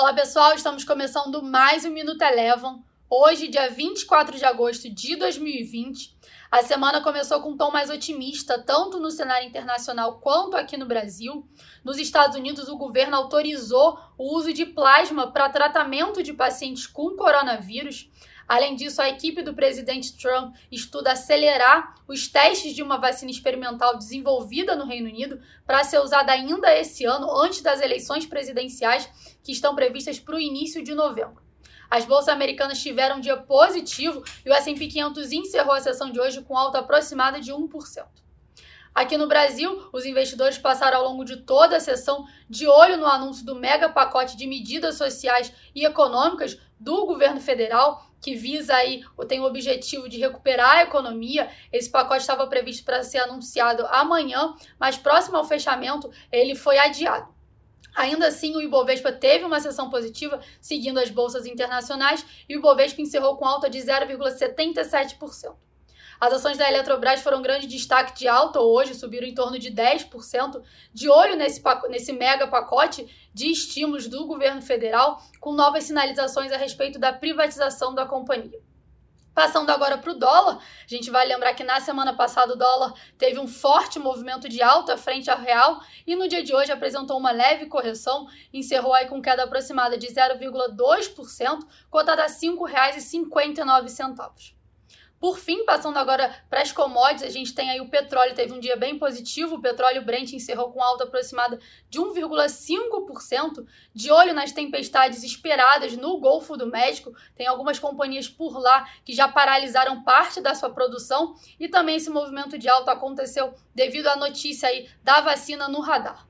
Olá pessoal, estamos começando mais um Minuto Elevam. Hoje, dia 24 de agosto de 2020. A semana começou com um tom mais otimista, tanto no cenário internacional quanto aqui no Brasil. Nos Estados Unidos, o governo autorizou o uso de plasma para tratamento de pacientes com coronavírus. Além disso, a equipe do presidente Trump estuda acelerar os testes de uma vacina experimental desenvolvida no Reino Unido para ser usada ainda esse ano, antes das eleições presidenciais que estão previstas para o início de novembro. As bolsas americanas tiveram um dia positivo e o S&P 500 encerrou a sessão de hoje com alta aproximada de 1%. Aqui no Brasil, os investidores passaram ao longo de toda a sessão de olho no anúncio do mega pacote de medidas sociais e econômicas do governo federal, que visa aí, tem o objetivo de recuperar a economia. Esse pacote estava previsto para ser anunciado amanhã, mas próximo ao fechamento, ele foi adiado. Ainda assim, o Ibovespa teve uma sessão positiva, seguindo as bolsas internacionais, e o Ibovespa encerrou com alta de 0,77%. As ações da Eletrobras foram um grande destaque de alta hoje, subiram em torno de 10%, de olho nesse, nesse mega pacote de estímulos do governo federal, com novas sinalizações a respeito da privatização da companhia. Passando agora para o dólar, a gente vai lembrar que na semana passada o dólar teve um forte movimento de alta frente ao real e no dia de hoje apresentou uma leve correção, encerrou aí com queda aproximada de 0,2%, cotada a R$ 5,59. Por fim, passando agora para as commodities, a gente tem aí o petróleo, teve um dia bem positivo, o petróleo Brent encerrou com alta aproximada de 1,5%, de olho nas tempestades esperadas no Golfo do México, tem algumas companhias por lá que já paralisaram parte da sua produção e também esse movimento de alta aconteceu devido à notícia aí da vacina no radar.